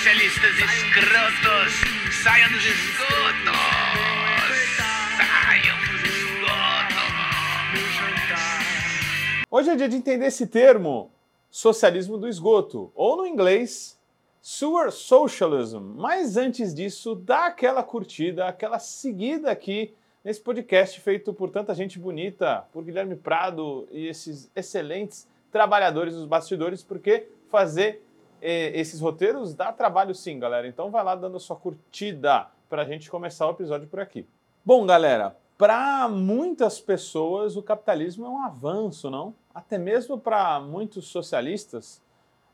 socialistas escrotos, saiam dos esgotos! Saiam dos esgotos! Hoje é dia de entender esse termo, socialismo do esgoto, ou no inglês, sewer socialism. Mas antes disso, dá aquela curtida, aquela seguida aqui nesse podcast feito por tanta gente bonita, por Guilherme Prado e esses excelentes trabalhadores dos bastidores, porque fazer esses roteiros dá trabalho sim, galera. Então vai lá dando sua curtida para a gente começar o episódio por aqui. Bom, galera, para muitas pessoas o capitalismo é um avanço, não? Até mesmo para muitos socialistas,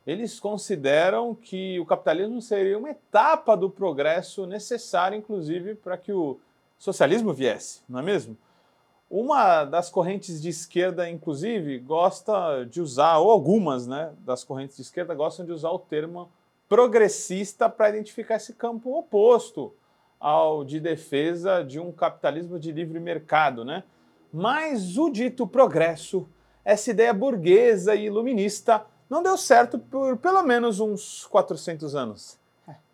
eles consideram que o capitalismo seria uma etapa do progresso necessária, inclusive, para que o socialismo viesse, não é mesmo? Uma das correntes de esquerda, inclusive, gosta de usar, ou algumas né, das correntes de esquerda gostam de usar o termo progressista para identificar esse campo oposto ao de defesa de um capitalismo de livre mercado. Né? Mas o dito progresso, essa ideia burguesa e iluminista, não deu certo por pelo menos uns 400 anos.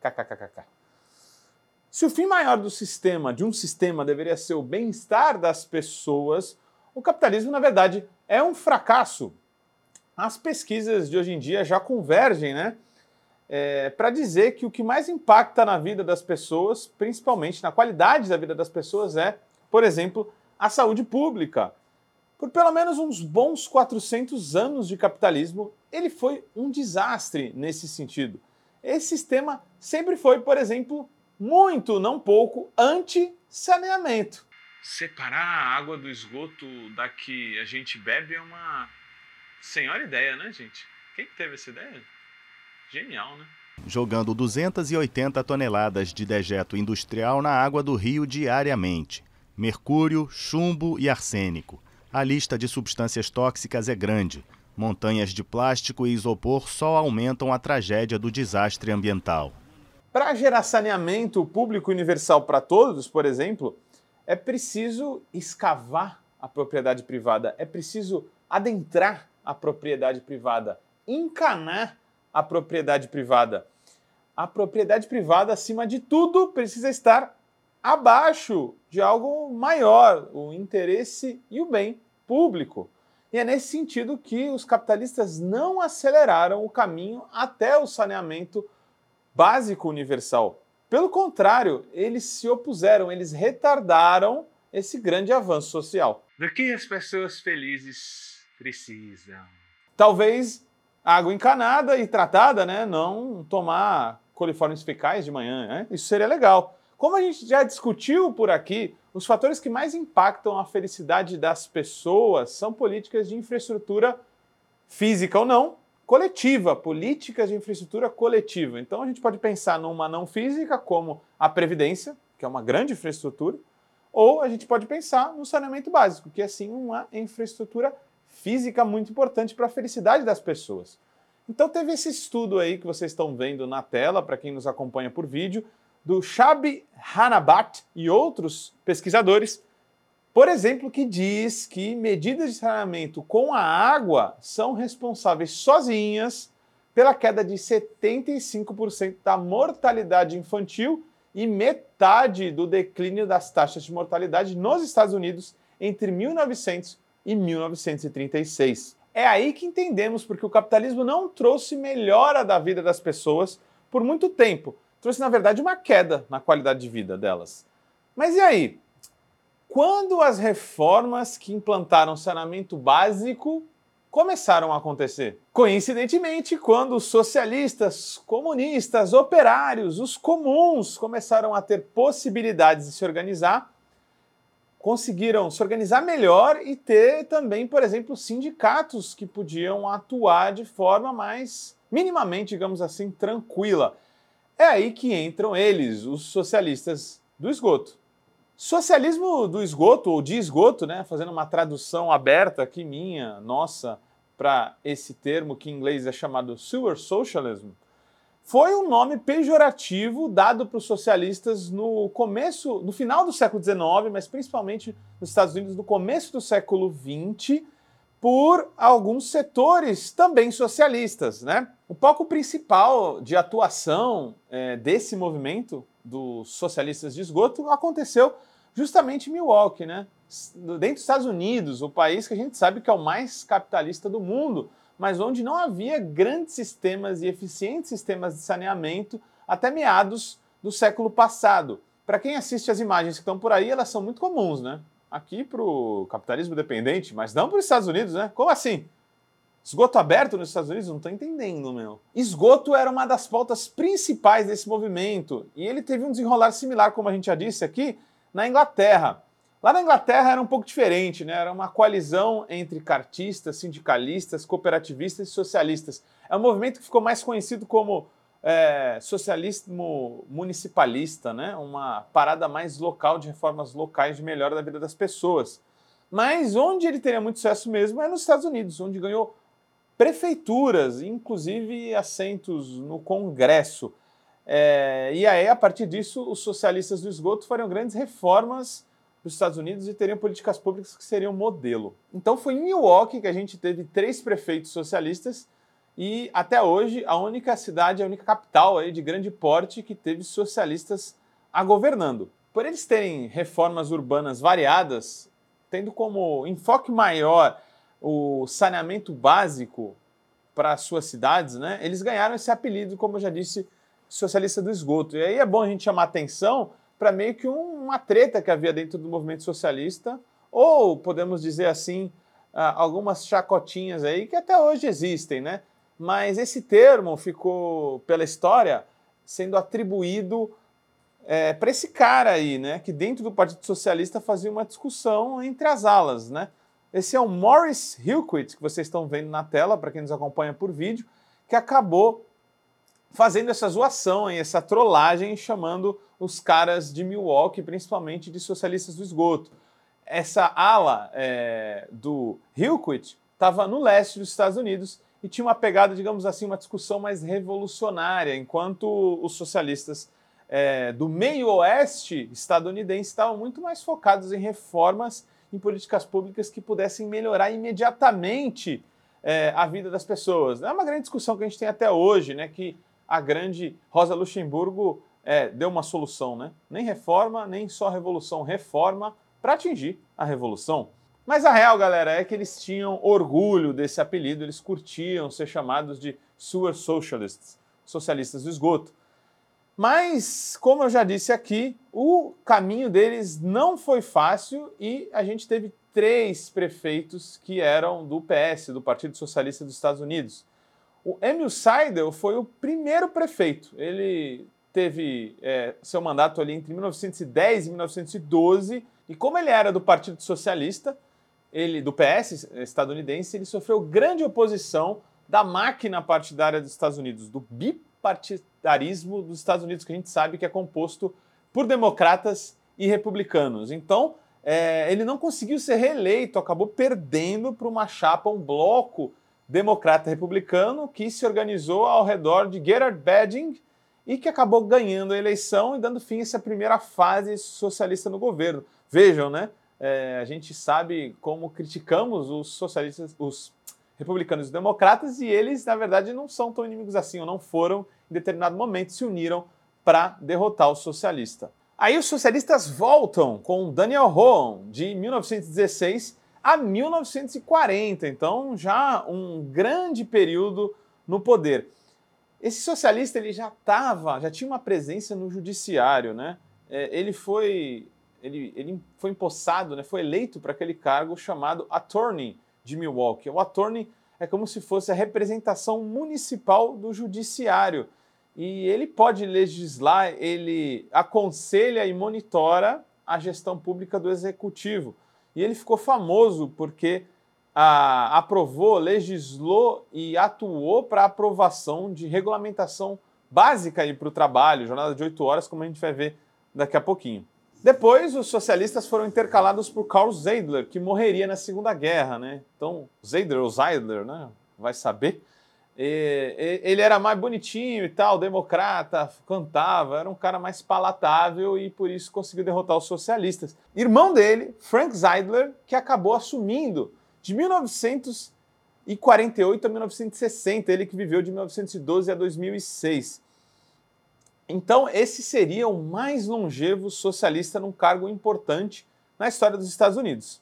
KKKKK. Se o fim maior do sistema, de um sistema, deveria ser o bem-estar das pessoas, o capitalismo, na verdade, é um fracasso. As pesquisas de hoje em dia já convergem, né? É, para dizer que o que mais impacta na vida das pessoas, principalmente na qualidade da vida das pessoas, é, por exemplo, a saúde pública. Por pelo menos uns bons 400 anos de capitalismo, ele foi um desastre nesse sentido. Esse sistema sempre foi, por exemplo, muito, não pouco, anti-saneamento. Separar a água do esgoto da que a gente bebe é uma senhora ideia, né, gente? Quem que teve essa ideia? Genial, né? Jogando 280 toneladas de dejeto industrial na água do rio diariamente. Mercúrio, chumbo e arsênico. A lista de substâncias tóxicas é grande. Montanhas de plástico e isopor só aumentam a tragédia do desastre ambiental. Para gerar saneamento público universal para todos, por exemplo, é preciso escavar a propriedade privada, é preciso adentrar a propriedade privada, encanar a propriedade privada. A propriedade privada, acima de tudo, precisa estar abaixo de algo maior, o interesse e o bem público. E é nesse sentido que os capitalistas não aceleraram o caminho até o saneamento básico universal. Pelo contrário, eles se opuseram, eles retardaram esse grande avanço social. Do que as pessoas felizes precisam? Talvez água encanada e tratada, né? Não tomar coliformes fecais de manhã, né? Isso seria legal. Como a gente já discutiu por aqui, os fatores que mais impactam a felicidade das pessoas são políticas de infraestrutura física ou não, coletiva, políticas de infraestrutura coletiva. Então a gente pode pensar numa não física, como a Previdência, que é uma grande infraestrutura, ou a gente pode pensar no saneamento básico, que é sim uma infraestrutura física muito importante para a felicidade das pessoas. Então teve esse estudo aí que vocês estão vendo na tela, para quem nos acompanha por vídeo, do Shabi Hanabat e outros pesquisadores, por exemplo, que diz que medidas de saneamento com a água são responsáveis sozinhas pela queda de 75% da mortalidade infantil e metade do declínio das taxas de mortalidade nos Estados Unidos entre 1900 e 1936. É aí que entendemos porque o capitalismo não trouxe melhora da vida das pessoas por muito tempo. Trouxe, na verdade, uma queda na qualidade de vida delas. Mas e aí? Quando as reformas que implantaram saneamento básico começaram a acontecer. Coincidentemente, quando os socialistas, comunistas, operários, os comuns começaram a ter possibilidades de se organizar, conseguiram se organizar melhor e ter também, por exemplo, sindicatos que podiam atuar de forma mais minimamente, digamos assim, tranquila. É aí que entram eles, os socialistas do esgoto. Socialismo do esgoto, ou de esgoto, né? fazendo uma tradução aberta aqui minha, nossa, para esse termo que em inglês é chamado sewer socialism, foi um nome pejorativo dado para os socialistas no começo, no final do século XIX, mas principalmente nos Estados Unidos no começo do século XX, por alguns setores também socialistas. Né? O palco principal de atuação é, desse movimento dos socialistas de esgoto aconteceu justamente Milwaukee, né? dentro dos Estados Unidos, o país que a gente sabe que é o mais capitalista do mundo, mas onde não havia grandes sistemas e eficientes sistemas de saneamento até meados do século passado. Para quem assiste as imagens que estão por aí, elas são muito comuns, né? Aqui para o capitalismo dependente, mas não para os Estados Unidos, né? Como assim? Esgoto aberto nos Estados Unidos? Não estou entendendo, meu. Esgoto era uma das pautas principais desse movimento e ele teve um desenrolar similar, como a gente já disse aqui, na Inglaterra. Lá na Inglaterra era um pouco diferente, né? Era uma coalizão entre cartistas, sindicalistas, cooperativistas e socialistas. É um movimento que ficou mais conhecido como é, socialismo municipalista, né? Uma parada mais local de reformas locais de melhora da vida das pessoas. Mas onde ele teria muito sucesso mesmo é nos Estados Unidos, onde ganhou prefeituras, inclusive assentos no Congresso. É, e aí, a partir disso, os socialistas do esgoto fariam grandes reformas para os Estados Unidos e teriam políticas públicas que seriam modelo. Então foi em Milwaukee que a gente teve três prefeitos socialistas e até hoje a única cidade, a única capital aí de grande porte que teve socialistas a governando. Por eles terem reformas urbanas variadas, tendo como enfoque maior o saneamento básico para suas cidades, né, eles ganharam esse apelido, como eu já disse, socialista do esgoto. E aí é bom a gente chamar atenção para meio que um, uma treta que havia dentro do movimento socialista, ou podemos dizer assim, ah, algumas chacotinhas aí que até hoje existem, né? Mas esse termo ficou, pela história, sendo atribuído é, para esse cara aí, né? Que dentro do Partido Socialista fazia uma discussão entre as alas, né? Esse é o Morris Hillquit, que vocês estão vendo na tela, para quem nos acompanha por vídeo, que acabou fazendo essa zoação, hein, essa trollagem, chamando os caras de Milwaukee, principalmente de socialistas do esgoto. Essa ala é, do Hillquit estava no leste dos Estados Unidos e tinha uma pegada, digamos assim, uma discussão mais revolucionária, enquanto os socialistas é, do meio-oeste estadunidense estavam muito mais focados em reformas em políticas públicas que pudessem melhorar imediatamente é, a vida das pessoas. É uma grande discussão que a gente tem até hoje, né? Que a grande Rosa Luxemburgo é, deu uma solução, né? Nem reforma, nem só revolução, reforma para atingir a revolução. Mas a real, galera, é que eles tinham orgulho desse apelido, eles curtiam ser chamados de sewer socialists, socialistas do esgoto. Mas, como eu já disse aqui, o caminho deles não foi fácil e a gente teve três prefeitos que eram do PS, do Partido Socialista dos Estados Unidos. O Emil Seidel foi o primeiro prefeito. Ele teve é, seu mandato ali entre 1910 e 1912, e como ele era do Partido Socialista, ele do PS estadunidense, ele sofreu grande oposição da máquina partidária dos Estados Unidos, do bipartidarismo dos Estados Unidos, que a gente sabe que é composto por democratas e republicanos. Então, é, ele não conseguiu ser reeleito, acabou perdendo para uma chapa, um bloco democrata republicano que se organizou ao redor de Gerard Beding e que acabou ganhando a eleição e dando fim a essa primeira fase socialista no governo. Vejam, né? É, a gente sabe como criticamos os socialistas, os republicanos e democratas, e eles, na verdade, não são tão inimigos assim, ou não foram, em determinado momento, se uniram para derrotar o socialista. Aí os socialistas voltam com Daniel Rohan, de 1916 a 1940, então já um grande período no poder. Esse socialista ele já estava, já tinha uma presença no judiciário, né? É, ele foi ele, ele foi empossado, né, foi eleito para aquele cargo chamado Attorney de Milwaukee. O Attorney é como se fosse a representação municipal do judiciário. E ele pode legislar, ele aconselha e monitora a gestão pública do executivo. E ele ficou famoso porque a, aprovou, legislou e atuou para aprovação de regulamentação básica para o trabalho, jornada de oito horas, como a gente vai ver daqui a pouquinho. Depois, os socialistas foram intercalados por Karl Zeidler, que morreria na Segunda Guerra, né? Então, Zeidler ou Zeidler, né? Vai saber. E, ele era mais bonitinho e tal, democrata, cantava, era um cara mais palatável e por isso conseguiu derrotar os socialistas. Irmão dele, Frank Zeidler, que acabou assumindo de 1948 a 1960, ele que viveu de 1912 a 2006. Então, esse seria o mais longevo socialista num cargo importante na história dos Estados Unidos.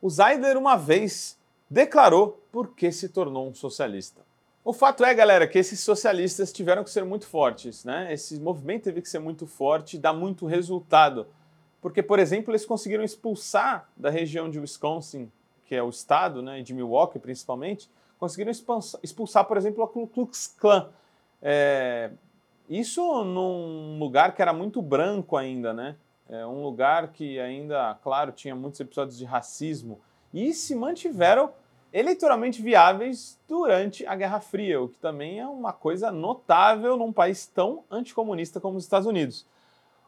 O Zayder, uma vez, declarou por que se tornou um socialista. O fato é, galera, que esses socialistas tiveram que ser muito fortes, né? Esse movimento teve que ser muito forte e dar muito resultado. Porque, por exemplo, eles conseguiram expulsar da região de Wisconsin, que é o estado, né, de Milwaukee principalmente, conseguiram expulsar, por exemplo, a Ku Klux Klan. É, isso num lugar que era muito branco ainda, né? É um lugar que ainda, claro, tinha muitos episódios de racismo e se mantiveram eleitoralmente viáveis durante a Guerra Fria, o que também é uma coisa notável num país tão anticomunista como os Estados Unidos.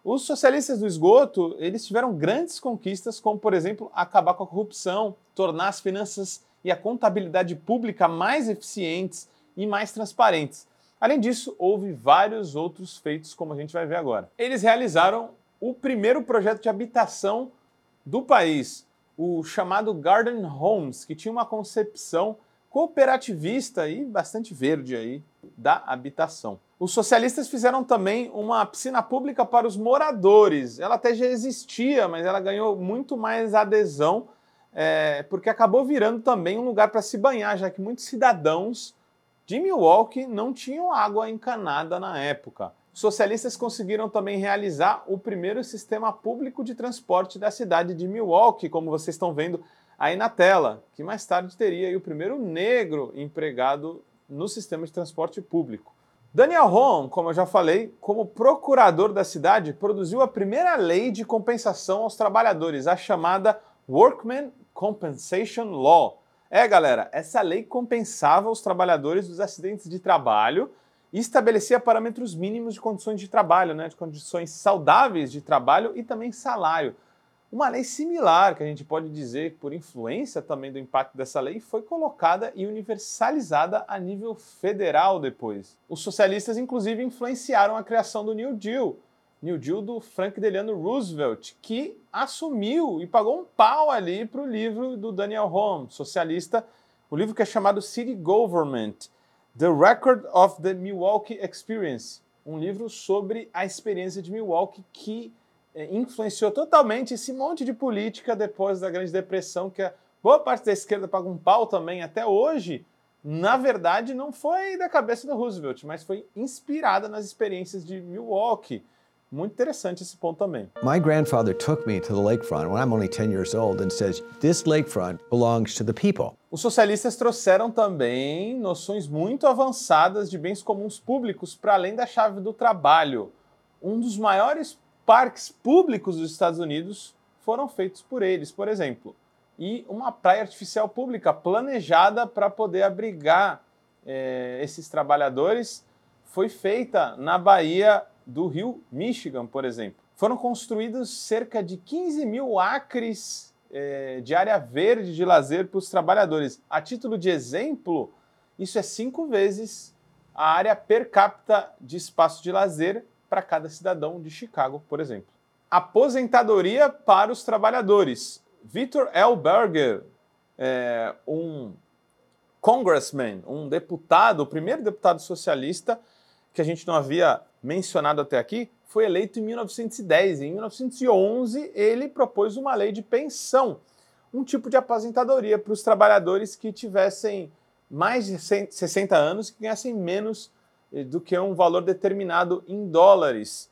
Os socialistas do esgoto, eles tiveram grandes conquistas, como por exemplo, acabar com a corrupção, tornar as finanças e a contabilidade pública mais eficientes e mais transparentes. Além disso, houve vários outros feitos, como a gente vai ver agora. Eles realizaram o primeiro projeto de habitação do país, o chamado Garden Homes, que tinha uma concepção cooperativista e bastante verde aí da habitação. Os socialistas fizeram também uma piscina pública para os moradores. Ela até já existia, mas ela ganhou muito mais adesão, é, porque acabou virando também um lugar para se banhar, já que muitos cidadãos de Milwaukee não tinham água encanada na época. Socialistas conseguiram também realizar o primeiro sistema público de transporte da cidade de Milwaukee, como vocês estão vendo aí na tela, que mais tarde teria o primeiro negro empregado no sistema de transporte público. Daniel Hom, como eu já falei, como procurador da cidade, produziu a primeira lei de compensação aos trabalhadores, a chamada Workman Compensation Law. É, galera, essa lei compensava os trabalhadores dos acidentes de trabalho e estabelecia parâmetros mínimos de condições de trabalho, né, de condições saudáveis de trabalho e também salário. Uma lei similar, que a gente pode dizer, por influência também do impacto dessa lei, foi colocada e universalizada a nível federal depois. Os socialistas, inclusive, influenciaram a criação do New Deal, New Deal do Frank Delano Roosevelt, que assumiu e pagou um pau ali para o livro do Daniel Home, socialista, o livro que é chamado City Government, The Record of the Milwaukee Experience, um livro sobre a experiência de Milwaukee que é, influenciou totalmente esse monte de política depois da Grande Depressão, que a boa parte da esquerda paga um pau também até hoje. Na verdade, não foi da cabeça do Roosevelt, mas foi inspirada nas experiências de Milwaukee. Muito interessante esse ponto também. My grandfather took me to the lakefront when I'm only 10 years old and says, "This lakefront belongs to the people." Os socialistas trouxeram também noções muito avançadas de bens comuns públicos para além da chave do trabalho. Um dos maiores parques públicos dos Estados Unidos foram feitos por eles, por exemplo, e uma praia artificial pública planejada para poder abrigar é, esses trabalhadores foi feita na Bahia do rio Michigan, por exemplo. Foram construídos cerca de 15 mil acres é, de área verde de lazer para os trabalhadores. A título de exemplo, isso é cinco vezes a área per capita de espaço de lazer para cada cidadão de Chicago, por exemplo. Aposentadoria para os trabalhadores. Victor L. Berger, é, um congressman, um deputado, o primeiro deputado socialista que a gente não havia mencionado até aqui, foi eleito em 1910. Em 1911, ele propôs uma lei de pensão, um tipo de aposentadoria para os trabalhadores que tivessem mais de 60 anos e que ganhassem menos eh, do que um valor determinado em dólares.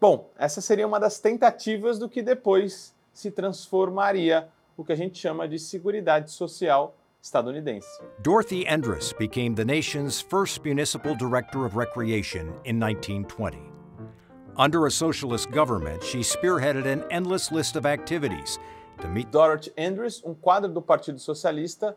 Bom, essa seria uma das tentativas do que depois se transformaria o que a gente chama de Seguridade Social estadunidense. Dorothy Endress became the nation's first municipal director of recreation in 1920. Under a socialist government, she spearheaded an endless list of activities to meet Dorothy Endress, um quadro do Partido Socialista,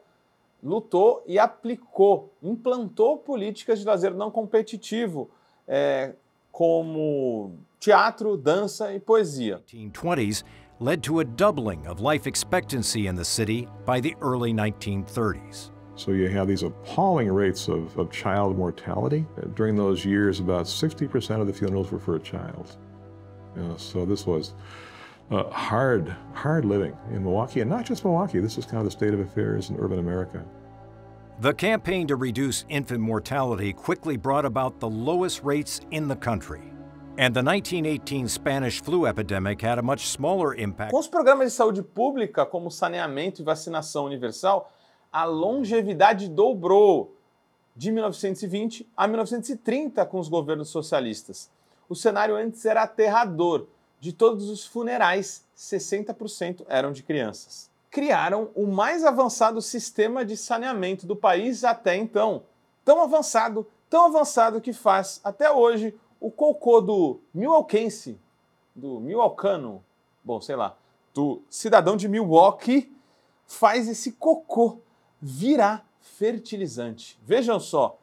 lutou e aplicou, implantou políticas de lazer não competitivo, é, como teatro, dança e poesia. 1920s led to a doubling of life expectancy in the city by the early 1930s. So you have these appalling rates of, of child mortality. During those years, about 60% of the funerals were for a child. You know, so this was uh, hard, hard living in Milwaukee, and not just Milwaukee. This is kind of the state of affairs in urban America. The campaign to reduce infant mortality quickly brought about the lowest rates in the country. And the 1918 Spanish flu epidemic had a much smaller impact. Com os programas de saúde pública, como saneamento e vacinação universal, a longevidade dobrou de 1920 a 1930 com os governos socialistas. O cenário antes era aterrador. De todos os funerais, 60% eram de crianças. Criaram o mais avançado sistema de saneamento do país até então. Tão avançado, tão avançado que faz, até hoje, o cocô do Milwaukeeense, do Milwaukeeno, bom, sei lá, do cidadão de Milwaukee, faz esse cocô virar fertilizante. Vejam só,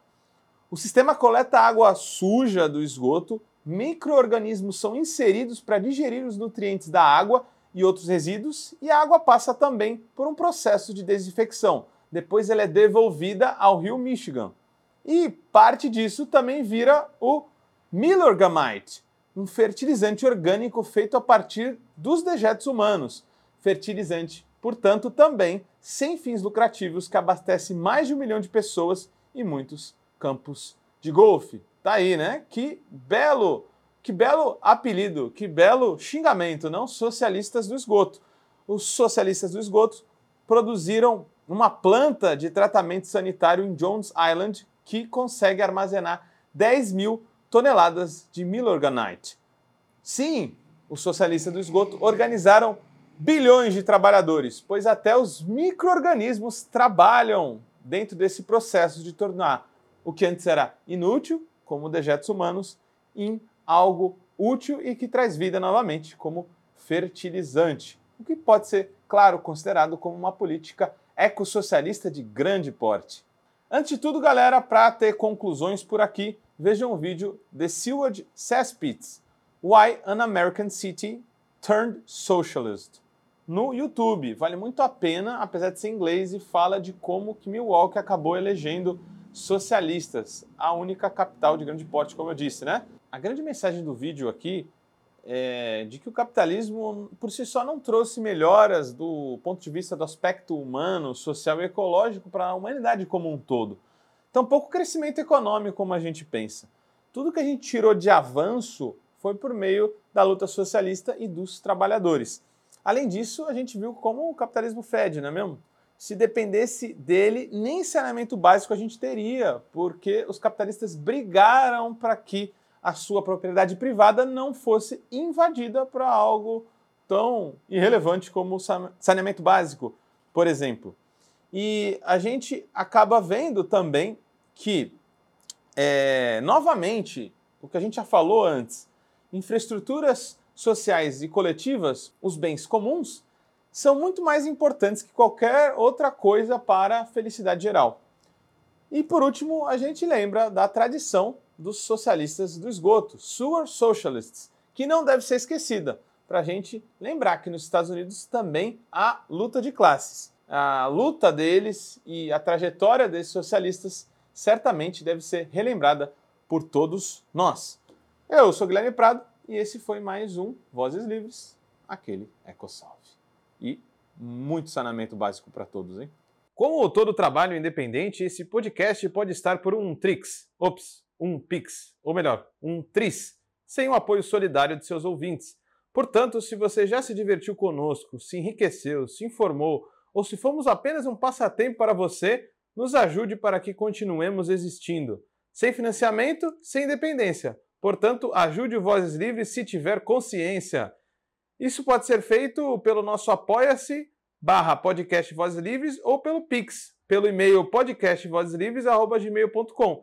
o sistema coleta água suja do esgoto, micro-organismos são inseridos para digerir os nutrientes da água e outros resíduos, e a água passa também por um processo de desinfecção. Depois ela é devolvida ao rio Michigan. E parte disso também vira o Milorgamite, um fertilizante orgânico feito a partir dos dejetos humanos. Fertilizante, portanto, também sem fins lucrativos que abastece mais de um milhão de pessoas e muitos campos de golfe. Tá aí, né? Que belo, que belo apelido, que belo xingamento, não? Socialistas do esgoto. Os socialistas do esgoto produziram uma planta de tratamento sanitário em Jones Island que consegue armazenar 10 mil toneladas de Milorganite. Sim, os socialistas do esgoto organizaram bilhões de trabalhadores, pois até os micro-organismos trabalham dentro desse processo de tornar o que antes era inútil, como dejetos humanos, em algo útil e que traz vida novamente, como fertilizante. O que pode ser, claro, considerado como uma política ecossocialista de grande porte. Antes de tudo, galera, para ter conclusões por aqui, vejam o vídeo The Seward Cesspits, Why an American City Turned Socialist no YouTube. Vale muito a pena, apesar de ser inglês, e fala de como que Milwaukee acabou elegendo socialistas, a única capital de grande porte, como eu disse, né? A grande mensagem do vídeo aqui é de que o capitalismo por si só não trouxe melhoras do ponto de vista do aspecto humano, social e ecológico para a humanidade como um todo. Tampouco crescimento econômico como a gente pensa. Tudo que a gente tirou de avanço foi por meio da luta socialista e dos trabalhadores. Além disso, a gente viu como o capitalismo fede, não é mesmo? Se dependesse dele, nem saneamento básico a gente teria, porque os capitalistas brigaram para que a sua propriedade privada não fosse invadida para algo tão irrelevante como saneamento básico, por exemplo. E a gente acaba vendo também que, é, novamente, o que a gente já falou antes, infraestruturas sociais e coletivas, os bens comuns, são muito mais importantes que qualquer outra coisa para a felicidade geral. E por último, a gente lembra da tradição dos socialistas do esgoto, sewer socialists, que não deve ser esquecida, para a gente lembrar que nos Estados Unidos também há luta de classes. A luta deles e a trajetória desses socialistas certamente deve ser relembrada por todos nós. Eu sou Guilherme Prado e esse foi mais um Vozes Livres, aquele EcoSalve. E muito saneamento básico para todos, hein? Como todo trabalho independente, esse podcast pode estar por um Trix, ops, um Pix, ou melhor, um Tris, sem o apoio solidário de seus ouvintes. Portanto, se você já se divertiu conosco, se enriqueceu, se informou, ou se fomos apenas um passatempo para você, nos ajude para que continuemos existindo. Sem financiamento, sem independência. Portanto, ajude o Vozes Livres se tiver consciência. Isso pode ser feito pelo nosso apoia-se barra podcast Vozes Livres ou pelo Pix, pelo e-mail podcastvozeslivres.gmail.com,